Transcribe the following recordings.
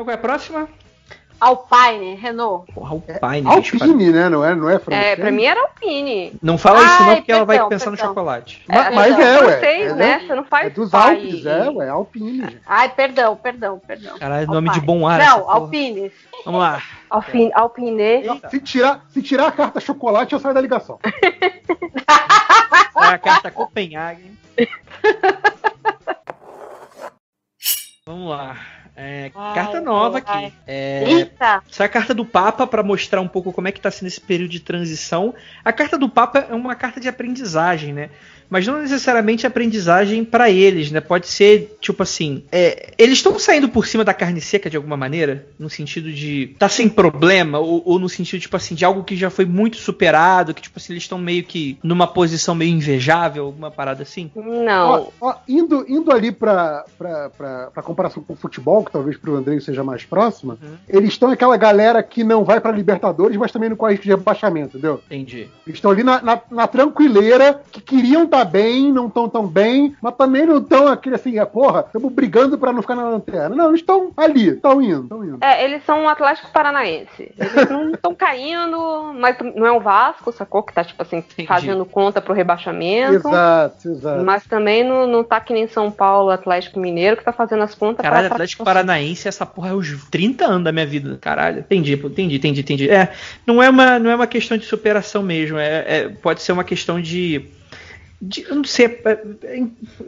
Então qual é a próxima? Alpine, Renault. Porra, Alpine. É bicho, Alpine, né? Não é, não é francês? É, pra mim era Alpine. Não fala isso não, Ai, porque ela vai perdão, pensar no perdão. chocolate. Ma- É, mas perdão, é, ué. É, né? Você não faz É dos pai Alpes, e- é, ué, Alpine. gente. Ai, perdão, perdão, perdão. Caralho, nome de Alpine. bom ar. Não. Alpine. Vamos lá. Alpine, Alpine. Se tirar, se tirar a carta chocolate, eu saio da ligação. É a carta Copenhagen. Vamos lá. É, Ai, carta nova ai. aqui. É, Eita! essa é a carta do Papa para mostrar um pouco como é que tá sendo esse período de transição. A carta do Papa é uma carta de aprendizagem, né? Mas não necessariamente aprendizagem para eles, né? Pode ser, tipo assim, é, eles estão saindo por cima da carne seca de alguma maneira, no sentido de tá sem problema, ou, ou no sentido, tipo assim, de algo que já foi muito superado, que, tipo assim, eles estão meio que numa posição meio invejável, alguma parada assim. Não. Ó, ó, indo, indo ali pra, pra, pra, pra comparação com o futebol, que talvez pro Andrei seja mais próxima, Uhum. eles estão aquela galera que não vai pra Libertadores, mas também não corre risco de rebaixamento, entendeu? Entendi. Eles estão ali na, na, na tranquileira, que queriam estar bem, não estão tão bem, mas também não estão aquele assim, é, porra, estamos brigando pra não ficar na lanterna. Não, eles estão ali, estão indo, estão indo. É, eles são um Atlético Paranaense. Eles não estão caindo, mas não é o Vasco, sacou? Que tá, tipo assim, Entendi. fazendo conta pro rebaixamento. Exato, exato. Mas também não, não tá que nem São Paulo, Atlético Mineiro, que tá fazendo as contas Caralho, pra- Atlético Paranaense, essa porra é os 30 anos da minha vida. Caralho. Entendi, entendi, entendi, entendi. É, não é uma, não é uma questão de superação mesmo. É, é- pode ser uma questão de. De- eu não sei. é- é-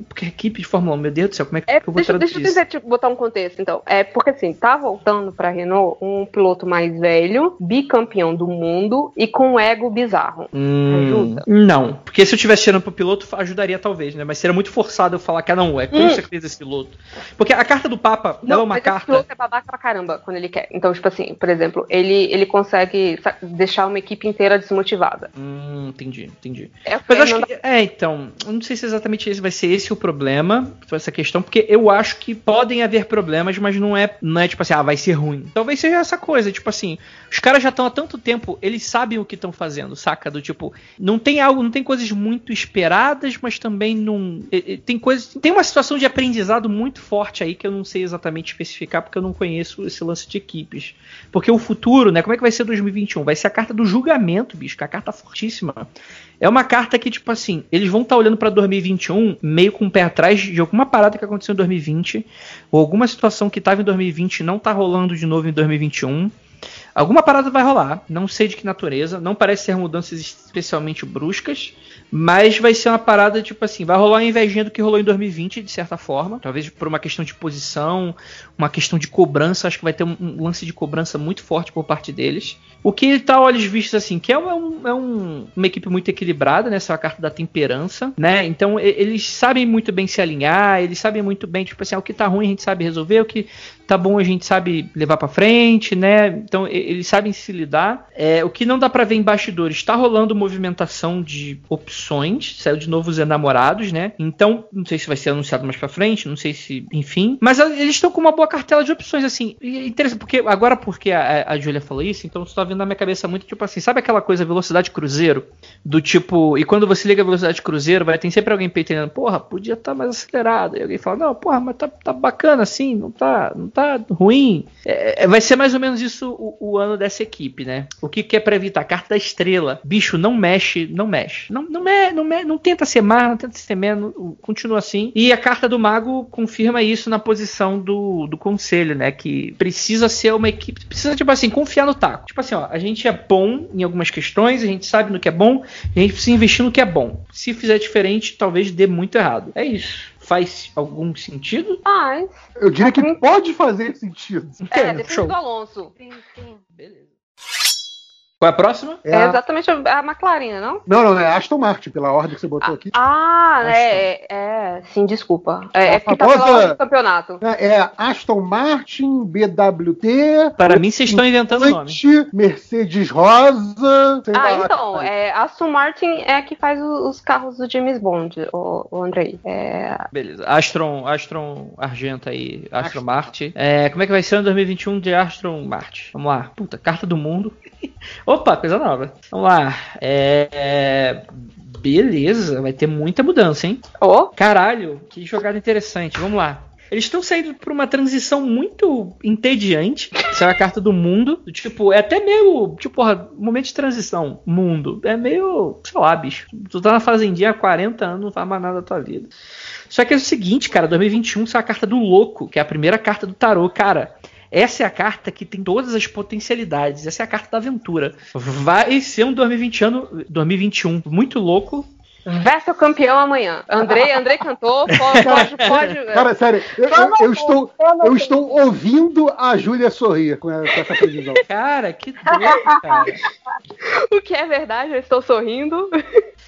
porque equipe de Fórmula 1, meu Deus do céu, como é que É, eu vou deixa, traduzir deixa eu tentar botar um contexto, então. É porque assim, tá voltando pra Renault um piloto mais velho, bicampeão do mundo e com um ego bizarro. Hum, Ajuda? não, porque se eu tivesse tirando pro piloto, ajudaria talvez, né? Mas seria muito forçado eu falar que ah, não, é com Hum. certeza esse piloto. Porque a carta do Papa, ela é uma carta. piloto é babaca pra caramba quando ele quer. Então, tipo assim, por exemplo, ele, ele consegue deixar uma equipe inteira desmotivada. Hum, entendi, entendi. É, Mas eu acho que. É, então. Eu não sei se exatamente esse vai ser esse o problema, essa questão, porque eu acho que podem haver problemas, mas não é, não é tipo assim, ah, vai ser ruim. Talvez seja essa coisa, tipo assim, os caras já estão há tanto tempo, eles sabem o que estão fazendo, saca? Do tipo, não tem algo, não tem coisas muito esperadas, mas também não. Tem coisas. Tem uma situação de aprendizado muito forte aí que eu não sei exatamente especificar, porque eu não conheço esse lance de equipes. Porque o futuro, né? Como é que vai ser 2021? Vai ser a carta do julgamento, bicho, que é a carta fortíssima. É uma carta que, tipo assim, eles vão estar olhando pra 2021 meio com o pé atrás de alguma parada que aconteceu em 2020, ou alguma situação que tava em 2020 e não tá rolando de novo em 2021. Alguma parada vai rolar, não sei de que natureza, não parece ser mudanças especialmente bruscas, mas vai ser uma parada tipo assim, vai rolar uma invejinha do que rolou em 2020, de certa forma, talvez por uma questão de posição, uma questão de cobrança, acho que vai ter um, lance de cobrança muito forte por parte deles. O que tá a olhos vistos assim, que é, um- é um- uma equipe muito equilibrada, né? Essa é a carta da temperança, né? Então eles sabem muito bem se alinhar, eles sabem muito bem, tipo assim, ah, o que tá ruim a gente sabe resolver, o que tá bom a gente sabe levar pra frente, né? Então eles sabem se lidar. É, o que não dá pra ver em bastidores, tá rolando movimentação de opções, saiu de novo os enamorados, né? Então, não sei se vai ser anunciado mais pra frente, não sei se, enfim. Mas eles estão com uma boa cartela de opções, assim. E é interessante, porque agora porque a, a Julia falou isso, então isso tá vindo na minha cabeça muito, tipo assim, sabe aquela coisa velocidade cruzeiro? Do tipo, e quando você liga a velocidade cruzeiro, vai ter sempre alguém peitando, porra, podia estar mais acelerado. E alguém fala, não, porra, mas tá, tá bacana assim, não tá, não tá ruim. É, é, vai ser mais ou menos isso o ano dessa equipe, né? O que, que é pra evitar? Carta da estrela. Bicho, não mexe, não mexe. Não, não, me, não, me, não tenta ser mais, não tenta ser menos, continua assim. E a carta do mago confirma isso na posição do, do conselho, né? Que precisa ser uma equipe, precisa, tipo assim, confiar no taco. Tipo assim, ó, a gente é bom em algumas questões, a gente sabe no que é bom, a gente precisa investir no que é bom. Se fizer diferente, talvez dê muito errado. É isso. Faz algum sentido? Mas, Eu diria que pode fazer sentido. é, É, depende show. do Alonso. Beleza. Qual é a próxima? É É a- exatamente a McLaren, não? Não, não, é Aston Martin, pela ordem que você botou aqui. Ah, Aston. é, é, é, sim, desculpa. É, A é porque tá famosa- pela ordem do campeonato. É Aston Martin, BWT. Para mim, vocês estão inventando nome. Oite, Mercedes Rosa. sei Ah, lá, então, é, Aston Martin é a que faz o- os carros do James Bond, o, o Andrei. É, Beleza. Astron, Astron Argenta aí, Astron Astron. Martin. É, como é que vai ser o ano 2021 de Astron Martin? Vamos lá. Puta, carta do mundo. Opa, coisa nova. Vamos lá. É, é, beleza, vai ter muita mudança, hein? oh, Caralho, que jogada interessante. Vamos lá. Eles estão saindo por uma transição muito entediante. Essa é a carta do mundo. Tipo, é até meio. Tipo, porra, momento de transição. Mundo. É meio. Sei lá, bicho. Tu tá na fazendinha há 40 anos, não faz mais nada da tua vida. Só que é o seguinte, cara, 2021 saiu a carta do louco, que é a primeira carta do tarô, cara. Essa é a carta que tem todas as potencialidades. Essa é a carta da aventura. Vai ser um 2020 ano, 2021 muito louco. Verso campeão amanhã. Andrei, Andrei cantou, pode, pode, pode. Cara, sério, eu, eu, eu estou, eu estou ouvindo a Júlia sorrir com essa previsão. Cara, que doido, cara. O que é verdade, eu estou sorrindo.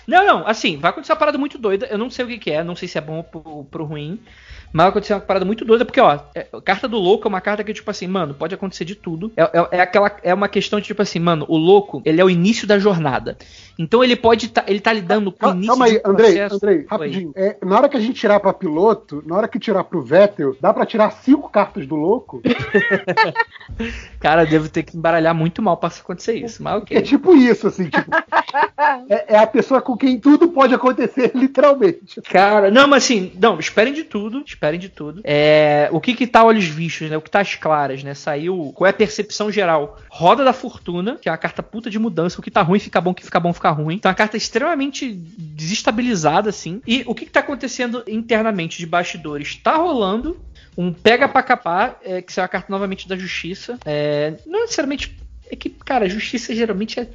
Não, não, assim, vai acontecer uma parada muito doida. Eu não sei o que, que é, não sei se é bom ou pro, pro ruim. Mas vai acontecer uma parada muito doida, porque, ó, é, carta do louco é uma carta que, tipo assim, mano, pode acontecer de tudo. É, é, é aquela, é uma questão de, tipo assim, mano, o louco, ele é o início da jornada. Então ele pode tá, ele tá lidando com Calma, o início calma aí, de Andrei, processo. Andrei, rapidinho. É, na hora que a gente tirar pra piloto, na hora que tirar pro Vettel, dá pra tirar cinco cartas do louco? Cara, devo ter que embaralhar muito mal pra acontecer isso, mas É ok. tipo isso, assim, tipo. é, é a pessoa com quem tudo pode acontecer, literalmente. Cara, não, mas assim, não, esperem de tudo, esperem de tudo. É, o que que tá olhos vistos, né? O que tá às claras, né? Saiu, qual é a percepção geral? Roda da Fortuna, que é uma carta puta de mudança, o que tá ruim fica bom, o que fica bom fica ruim. Então é uma carta extremamente desestabilizada, assim. E o que que tá acontecendo internamente de bastidores? Tá rolando um pega pra capar, é, que é uma carta novamente da justiça. É, não necessariamente. É que, cara, a justiça geralmente é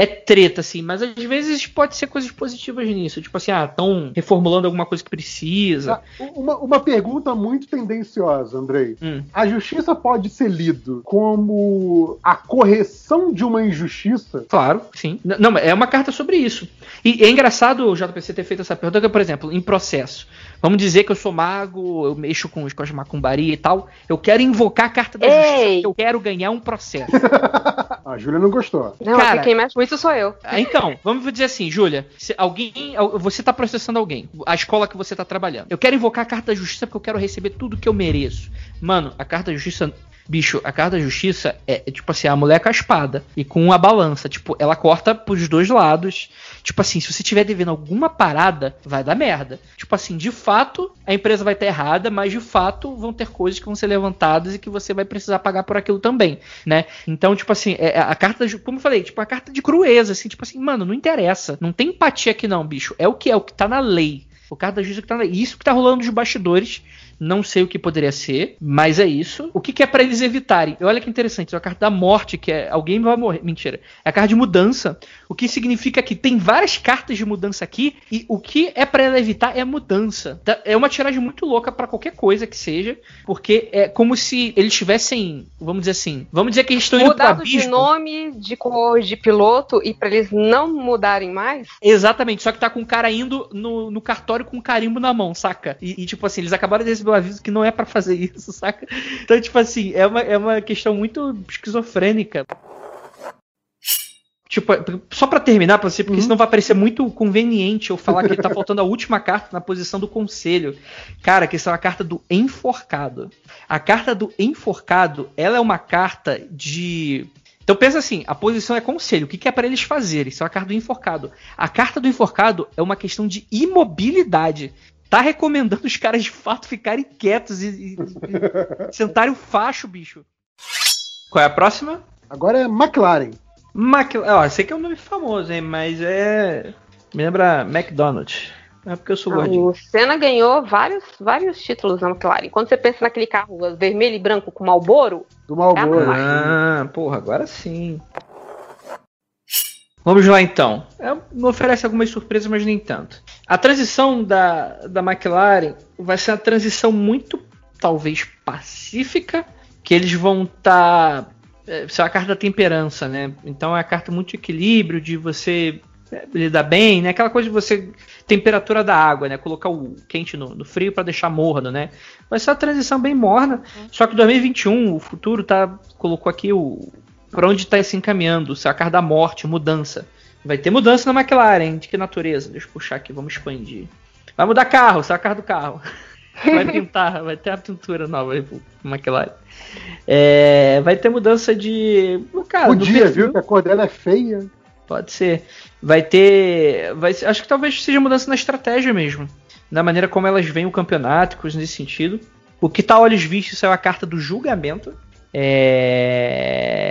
é treta, assim, mas às vezes pode ser coisas positivas nisso. Tipo assim, ah, estão reformulando alguma coisa que precisa. Ah, uma, uma pergunta muito tendenciosa, Andrei. Hum. A justiça pode ser lido como a correção de uma injustiça? Claro, sim. N- Não, é uma carta sobre isso. E é engraçado o JPC ter feito essa pergunta, porque, por exemplo, em processo. Vamos dizer que eu sou mago, eu mexo com os de macumbaria e tal. Eu quero invocar a carta da Ei! justiça, porque eu quero ganhar um processo. A Júlia não gostou. Não, Cara- aqui quem mexe com isso sou eu. Ah, Então, vamos dizer assim, Júlia, se alguém, você tá processando alguém, a escola que você tá trabalhando. Eu quero invocar a carta da justiça porque eu quero receber tudo que eu mereço. Mano, a carta da justiça, bicho, a carta da justiça é, é tipo assim, a mulher com a espada e com a balança, tipo, ela corta pros dois lados. Tipo assim, se você tiver devendo alguma parada, vai dar merda. Tipo assim, de fato, a empresa vai estar errada, mas de fato vão ter coisas que vão ser levantadas e que você vai precisar pagar por aquilo também, né? Então, tipo assim, é, a carta, como eu falei, tipo, a carta de crueza, assim, tipo assim, mano, não interessa. Não tem empatia aqui não, bicho. É o que é, o que tá na lei. O carta da justiça que tá na lei. Isso que tá rolando nos bastidores. Não sei o que poderia ser, mas é isso. O que, que é pra eles evitarem? Olha que interessante, é a carta da morte, que é alguém vai morrer. Mentira. É a carta de mudança. O que significa que tem várias cartas de mudança aqui e o que é pra ela evitar é a mudança. Tá- É uma tiragem muito louca pra qualquer coisa que seja, porque é como se eles tivessem, vamos dizer assim, vamos dizer que eles estão indo pro Mudado de abismo. nome, de cor de piloto e pra eles não mudarem mais? Exatamente, só que tá com o cara indo no, no cartório com um carimbo na mão, saca? E, e, tipo assim, eles acabaram de receber o aviso que não é pra fazer isso, saca? Então, tipo assim, é uma, é uma questão muito esquizofrênica. Tipo, só pra terminar, pra você, porque Uhum. senão vai parecer muito conveniente eu falar que tá faltando a última carta na posição do conselho. Cara, que essa é uma carta do enforcado. A carta do enforcado, ela é uma carta de. Então pensa assim, a posição é conselho. O que, que é pra eles fazerem? Isso é uma carta do enforcado. A carta do enforcado é uma questão de imobilidade. Tá recomendando os caras de fato ficarem quietos e, e- e sentarem o facho, bicho. Qual é a próxima? Agora é McLaren. McLaren. Ó, esse aqui é um nome famoso, hein? Mas é. Me lembra McDonald's. É porque eu sou gordinho. O Senna ganhou vários, vários títulos na McLaren. Quando você pensa naquele carro vermelho e branco com Marlboro, Do Malboro. Ah, porra, agora sim. Vamos lá então. É, me oferece algumas surpresas, mas nem tanto. A transição da, da McLaren vai ser uma transição muito, talvez, pacífica, que eles vão estar. Tá, é, isso é a carta da temperança, né? Então é a carta muito de equilíbrio, de você é, lidar bem, né? Aquela coisa de você. Temperatura da água, né? Colocar o quente no, no frio para deixar morno, né? Vai ser uma transição bem morna. Só que 2021, o futuro tá. Colocou aqui o. Pra onde tá se encaminhando? Se é a carta da morte, mudança. Vai ter mudança na McLaren. De que natureza? Deixa eu puxar aqui, vamos expandir. Vai mudar carro, se é a carta do carro. Vai pintar, vai ter a pintura nova aí pro McLaren. É, vai ter mudança de. Cara, Podia, perfil. viu? Que a cor dela é feia. Pode ser. Vai ter. Vai acho que talvez seja mudança na estratégia mesmo. Na maneira como elas veem o campeonato, coisas nesse sentido. O que tá a olhos vistos é a carta do julgamento. É...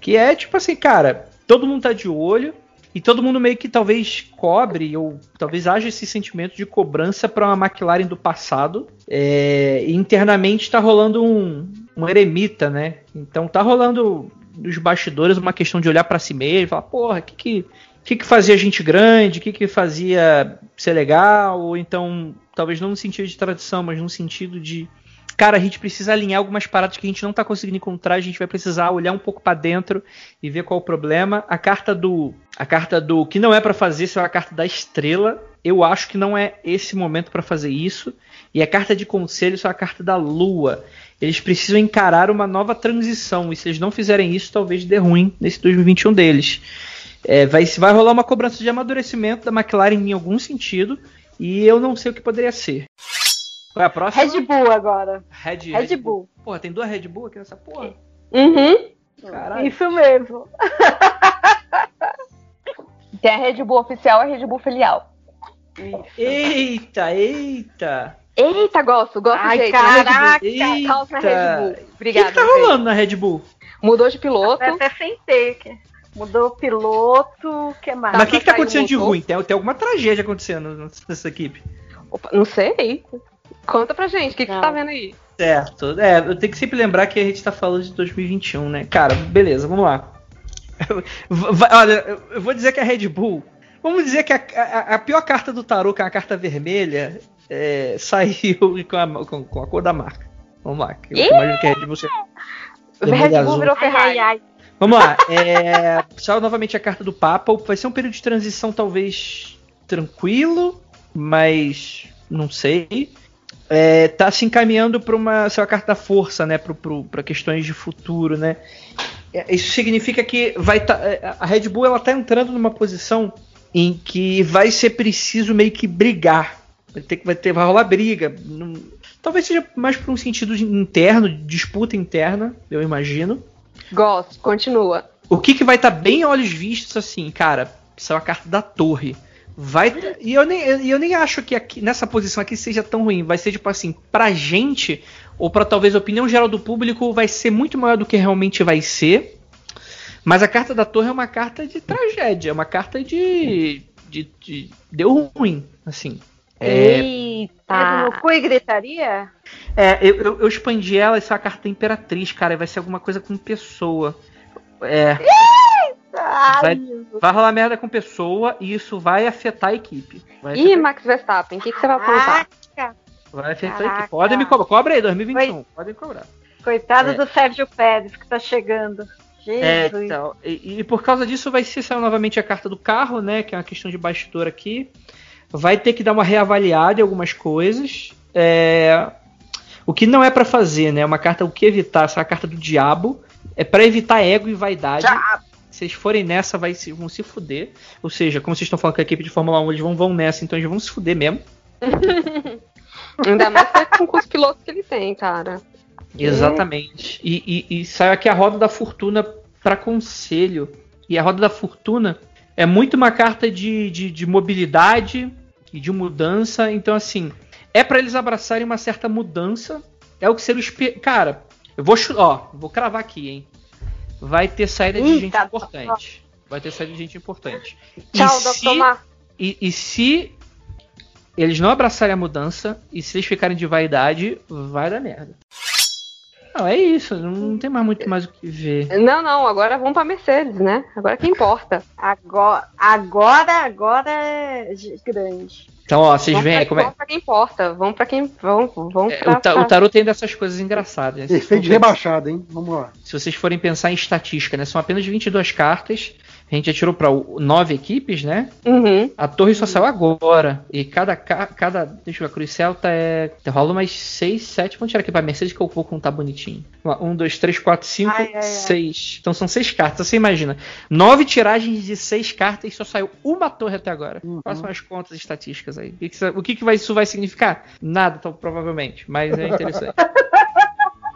Que é tipo assim, cara, todo mundo tá de olho. E todo mundo meio que talvez cobre, ou talvez haja esse sentimento de cobrança para uma McLaren do passado. É, internamente está rolando um, um eremita, né? Então tá rolando nos bastidores uma questão de olhar para si mesmo e falar, porra, o que que, que que fazia gente grande? O que que fazia ser legal? Ou então, talvez não no sentido de tradição, mas no sentido de cara, a gente precisa alinhar algumas paradas que a gente não tá conseguindo encontrar, a gente vai precisar olhar um pouco para dentro e ver qual é o problema. A carta do a carta do que não é para fazer, isso é a carta da estrela. Eu acho que não é esse momento para fazer isso. E a carta de conselho isso é a carta da lua. Eles precisam encarar uma nova transição e se eles não fizerem isso, talvez dê ruim nesse 2021 deles. É, vai, vai rolar uma cobrança de amadurecimento da McLaren em algum sentido e eu não sei o que poderia ser. Qual é a próxima? Red Bull agora. Red, Red, Red Bull. Bull. Porra, tem duas Red Bull aqui nessa porra? Uhum. Caralho. Isso mesmo. tem a Red Bull oficial e a Red Bull filial. Eita, eita. Eita, gosto, gosto Ai, jeito. Caraca, eita. Red Bull. Obrigada. O que, que tá rolando na Red Bull? Mudou de piloto. Até sem take. Mudou o piloto, que mais? Mas o que, que tá acontecendo de ruim? Tem, tem alguma tragédia acontecendo nessa equipe? Opa, não sei. Conta pra gente, o que, que você tá vendo aí? Certo. É, eu tenho que sempre lembrar que a gente tá falando de 2021, né? Cara, beleza, vamos lá. Olha, eu vou dizer que a Red Bull. Vamos dizer que a, a, a pior carta do tarô, que é a carta vermelha, é, saiu com a, com, com a, cor da marca. Vamos lá. Eu imagino que a Red Bull seja. Red Bull virou Ferrari. Ai, ai, Vamos lá. É, saiu novamente a carta do Papa. Vai ser um período de transição talvez tranquilo, mas não sei é, tá se encaminhando para uma sua carta força, né, para questões de futuro, né. É, isso significa que vai tá, é, a Red Bull ela tá entrando numa posição em que vai ser preciso meio que brigar, vai ter vai ter vai rolar briga, não, talvez seja mais por um sentido interno, disputa interna, eu imagino. Gosto, continua. O que, que vai estar tá bem a olhos vistos assim, cara? Isso é a carta da torre vai e eu nem, eu nem acho que aqui, nessa posição aqui seja tão ruim. Vai ser tipo assim, pra gente ou para talvez a opinião geral do público vai ser muito maior do que realmente vai ser. Mas a carta da torre é uma carta de tragédia, é uma carta de, de, de deu ruim, assim. É, Eita! É cu e gritaria? É, eu, eu, eu expandi ela, essa é a carta imperatriz, cara, vai ser alguma coisa com pessoa. É. Vai, vai rolar merda com pessoa e isso vai afetar a equipe. Vai Ih, Max Verstappen, o que, que você vai apontar? Vai afetar Caraca. a equipe. Pode me cobrar. Cobra aí, 2021. Foi... Pode me cobrar. Coitado é. do Sérgio Pérez que tá chegando. É, então, e, e, por causa disso vai ser novamente a carta do carro, né? Que é uma questão de bastidor aqui. Vai ter que dar uma reavaliada em algumas coisas. É, o que não é para fazer, né? Uma carta o que evitar, essa é a carta do diabo. É para evitar ego e vaidade. Diabo se eles forem nessa, vai se, vão se fuder. Ou seja, como vocês estão falando que a equipe de Fórmula 1 eles vão, vão nessa, então eles vão se fuder mesmo. Ainda mais com os pilotos que ele tem, cara. Exatamente. E, e, e saiu aqui a roda da fortuna para conselho. E a roda da fortuna é muito uma carta de, de, de mobilidade e de mudança. Então, assim, é para eles abraçarem uma certa mudança. É o que seria o. Cara, eu vou, ó, vou cravar aqui, hein? Vai ter saída de Eita, gente importante. Vai ter saída de gente importante. Tchau, doutor Mar. E, e se eles não abraçarem a mudança e se eles ficarem de vaidade, vai dar merda. Não, é isso, não tem mais muito mais o que ver. Não, não, agora vamos pra Mercedes, né? Agora que importa. Agora, agora, agora é grande. Então, ó, vocês veem como é. Vamos pra quem importa. Vamos pra quem. Vamos, vamos é, pra, o, ta, o tem dessas coisas engraçadas. Né? Efeito rebaixado, hein? Vamos lá. Se vocês forem pensar em estatística, né? São apenas 22 cartas. A gente já tirou para nove equipes, né? Uhum. A torre só saiu agora. E cada. cada deixa eu ver, a Cruz Celta é. Rola umas 6, 7. Vamos tirar aqui pra Mercedes que eu vou contar bonitinho. 1, 2, 3, 4, 5, 6. Então são 6 cartas. Você imagina. Nove tiragens de 6 cartas e só saiu uma torre até agora. Uhum. As contas estatísticas aí? O que, que, o que, que vai, isso vai significar? Nada, então, provavelmente. Mas é interessante.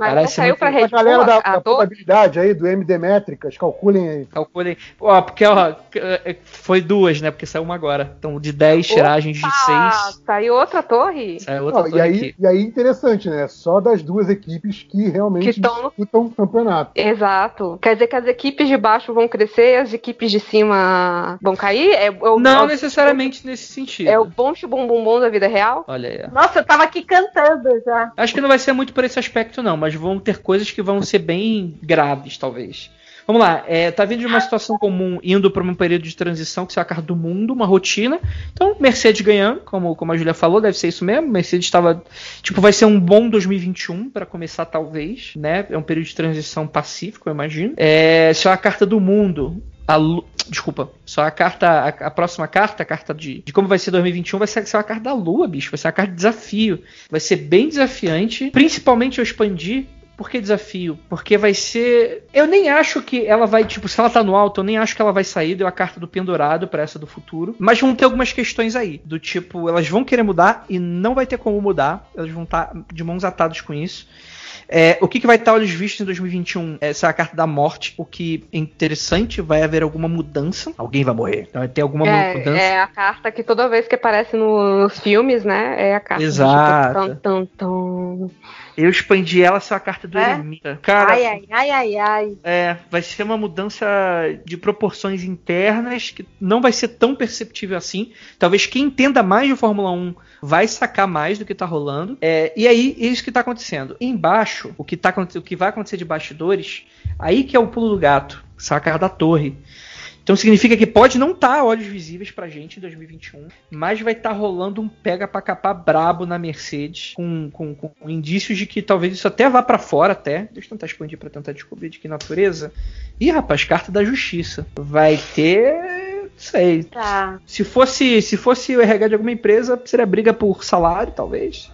Mas é saiu muito- pra A Red Bull, galera da, a da probabilidade aí, do MD Métricas, calculem aí. Calculei. Ó, porque, ó, c- foi duas, né? Porque saiu uma agora. Então, de 10 tiragens de Ah, 6. saiu outra torre? Saiu outra Não, e, torre aí, aqui. e aí, interessante, né? Só das duas equipes que realmente Que tão no- disputam o campeonato. Exato. Quer dizer que as equipes de baixo vão crescer e as equipes de cima vão cair? É, é o- Não é necessariamente nesse sentido. É o bom bum bum bom da vida real? Olha aí. Nossa, eu tava aqui cantando já. Acho que não vai ser muito por esse aspecto, não, mas vão ter coisas que vão ser bem graves, talvez. Vamos lá, é, tá vindo de uma situação comum, indo para um período de transição, que é a carta do mundo, uma rotina. Então, Mercedes ganhando, como, como a Julia falou, deve ser isso mesmo. Mercedes estava. Tipo, vai ser um bom 2021 para começar, talvez, né? É um período de transição pacífico, eu imagino. É, só a carta do mundo. A Desculpa, só a carta, a, a próxima carta, a carta de, de como vai ser 2021, vai ser, ser uma carta da Lua, bicho. Vai ser uma carta de desafio. Vai ser bem desafiante. Principalmente eu expandi. Por que desafio? Porque vai ser. Eu nem acho que ela vai, tipo, se ela tá no alto, eu nem acho que ela vai sair. Deu a carta do pendurado pra essa do futuro. Mas vão ter algumas questões aí. Do tipo, elas vão querer mudar e não vai ter como mudar. Elas vão estar de mãos atadas com isso. É, o que, que vai estar olhos vistos em 2021? Essa é a carta da morte. O que é interessante, vai haver alguma mudança. Alguém vai morrer. Então vai ter alguma É, mudança. é a carta que toda vez que aparece no- nos filmes, né? É a carta. Exato. Tipo, tan, tan, tan. Eu expandi ela, é a carta do É? eremita. Cara, Ai, ai, ai, ai, ai. É, vai ser uma mudança de proporções internas que não vai ser tão perceptível assim. Talvez quem entenda mais de Fórmula 1 vai sacar mais do que tá rolando. É, e aí, é isso que tá acontecendo. Embaixo, o que, tá, o que vai acontecer de bastidores, aí que é o pulo do gato, sacar da torre. Então significa que pode não estar tá olhos visíveis pra gente em 2021, mas vai estar rolando um pega pra capar brabo na Mercedes, com, com, com indícios de que talvez isso até vá pra fora até. Deixa eu tentar expandir pra tentar descobrir de que natureza. Ih, rapaz, carta da justiça. Vai ter. Não sei. Tá. Se fosse, se fosse o RH de alguma empresa, seria briga por salário, talvez.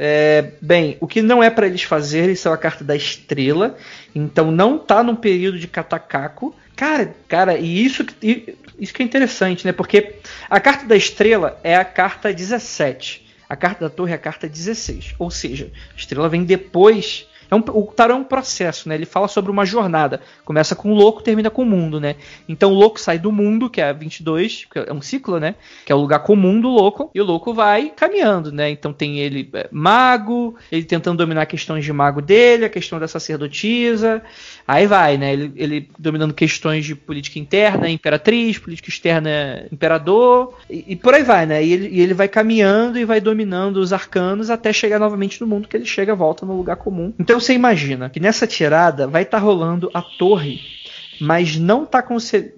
É, bem, o que não é para eles fazerem isso é a carta da estrela. Então não tá num período de catacaco. Cara, cara, e isso, e isso que é interessante, né? Porque a carta da estrela é a carta 17. A carta da torre é a carta 16. Ou seja, a estrela vem depois. É um, o tarô é um processo, né? Ele fala sobre uma jornada. Começa com o louco, termina com o mundo, né? Então o louco sai do mundo, que é a 22, que é um ciclo, né? Que é o lugar comum do louco, e o louco vai caminhando, né? Então tem ele é, mago, ele tentando dominar questões de mago dele, a questão da sacerdotisa, aí vai, né? Ele, ele dominando questões de política interna, imperatriz, política externa, imperador, e, e por aí vai, né? E ele, e ele vai caminhando e vai dominando os arcanos até chegar novamente no mundo, que ele chega, volta no lugar comum. Então você imagina que nessa tirada vai estar rolando a torre mas não tá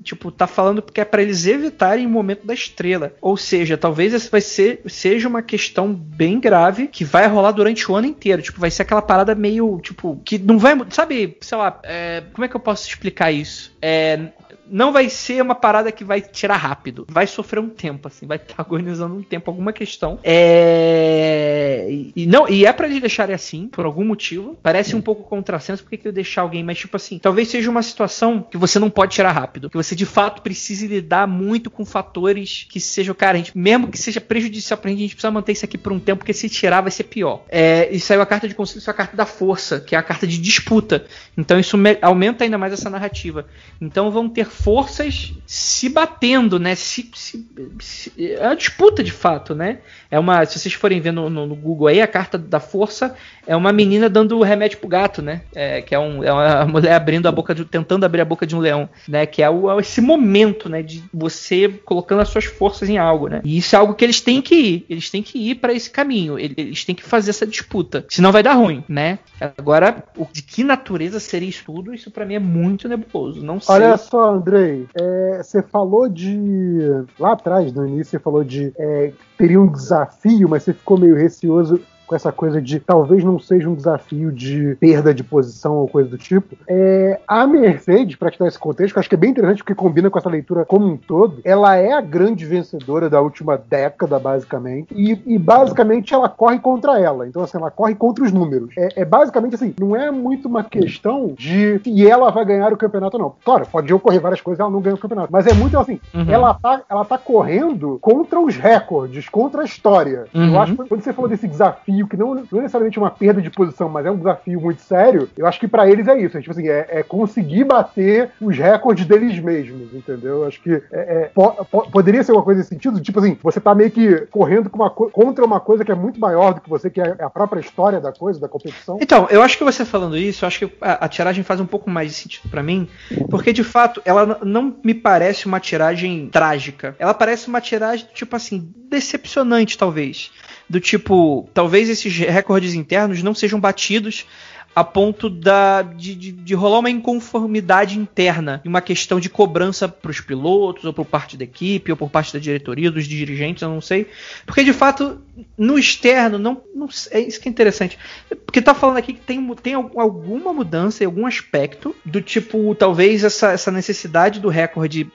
tipo tá falando porque é para eles evitarem o momento da estrela. Ou seja, talvez esse vai ser seja uma questão bem grave que vai rolar durante o ano inteiro. Tipo, vai ser aquela parada meio tipo que não vai, sabe, sei lá, é, como é que eu posso explicar isso? É, não vai ser uma parada que vai tirar rápido. Vai sofrer um tempo, assim. Vai estar agonizando um tempo alguma questão. É... E, não, e é pra eles deixarem assim, por algum motivo. Parece um pouco contrassenso, porque que eu deixar alguém, mas tipo assim, talvez seja uma situação que você não pode tirar rápido. Que você de fato precise lidar muito com fatores que sejam, cara, gente, mesmo que seja prejudicial pra gente, a gente precisa manter isso aqui por um tempo, porque se tirar vai ser pior. É, e saiu a carta de conselho, isso é a carta da força, que é a carta de disputa. Então isso me- aumenta ainda mais essa narrativa. Então vão ter forças se batendo, né? Se, se- se- é uma disputa de fato, né? É uma, se vocês forem ver no, no- no Google aí, a carta da força é uma menina dando remédio pro gato, né? É, que é, um, é uma mulher abrindo a boca de, tentando abrir a boca de um leão, né? Que é, o, é esse momento, né? De você colocando as suas forças em algo, né? E isso é algo que eles têm que ir. Eles têm que ir para esse caminho. Eles, têm que fazer essa disputa. Senão vai dar ruim, né? Agora, de que natureza seria isso tudo? Isso para mim é muito nebuloso. Não sei. Olha só, Andrei, é, você falou de. Lá atrás, no início, você falou de. É, teria um desafio, mas você ficou meio receoso com essa coisa de talvez não seja um desafio de perda de posição ou coisa do tipo. É, a Mercedes, para te dar esse contexto, que eu acho que é bem interessante porque combina com essa leitura como um todo, ela é a grande vencedora da última década, basicamente, e, e basicamente ela corre contra ela. Então, assim, ela corre contra os números. É, é basicamente assim, não é muito uma questão de se ela vai ganhar o campeonato ou não. Claro, pode ocorrer várias coisas, ela não ganha o campeonato. Mas é muito assim, Uhum. ela, tá, ela tá correndo contra os recordes, contra a história. Uhum. Eu acho que quando você falou desse desafio desafio que não, não é necessariamente uma perda de posição, mas é um desafio muito sério, eu acho que para eles é isso. É, tipo assim, é, é, conseguir bater os recordes deles mesmos, entendeu? Eu acho que é, é, po, po, poderia ser uma coisa nesse sentido, tipo assim, você tá meio que correndo uma contra uma coisa que é muito maior do que você, que é a própria história da coisa, da competição. Então, eu acho que você falando isso, eu acho que a, a tiragem faz um pouco mais de sentido para mim, porque de fato ela não me parece uma tiragem trágica. Ela parece uma tiragem, tipo assim, decepcionante, talvez. Do tipo, talvez esses recordes internos não sejam batidos a ponto da, de, de, de, rolar uma inconformidade interna, uma questão de cobrança para os pilotos, ou por parte da equipe, ou por parte da diretoria, dos dirigentes, eu não sei. Porque de fato, no externo, não, não é isso que é interessante. Porque tá falando aqui que tem, tem alguma mudança em algum aspecto, do tipo, talvez essa, essa necessidade do recorde,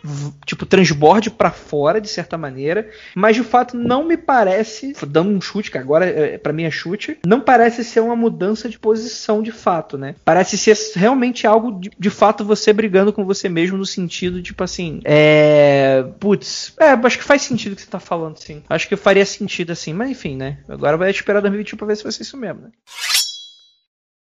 tipo, transborde para fora, de certa maneira, mas de fato não me parece, dando um chute, que agora é, para mim é chute, não parece ser uma mudança de posição de fato, né? Parece ser realmente algo de, de fato você brigando com você mesmo no sentido, tipo assim, é. Putz, é, acho que faz sentido o que você tá falando, sim. Acho que faria sentido assim, mas enfim, né? Agora vai esperar 2021 pra ver se vai ser isso mesmo, né?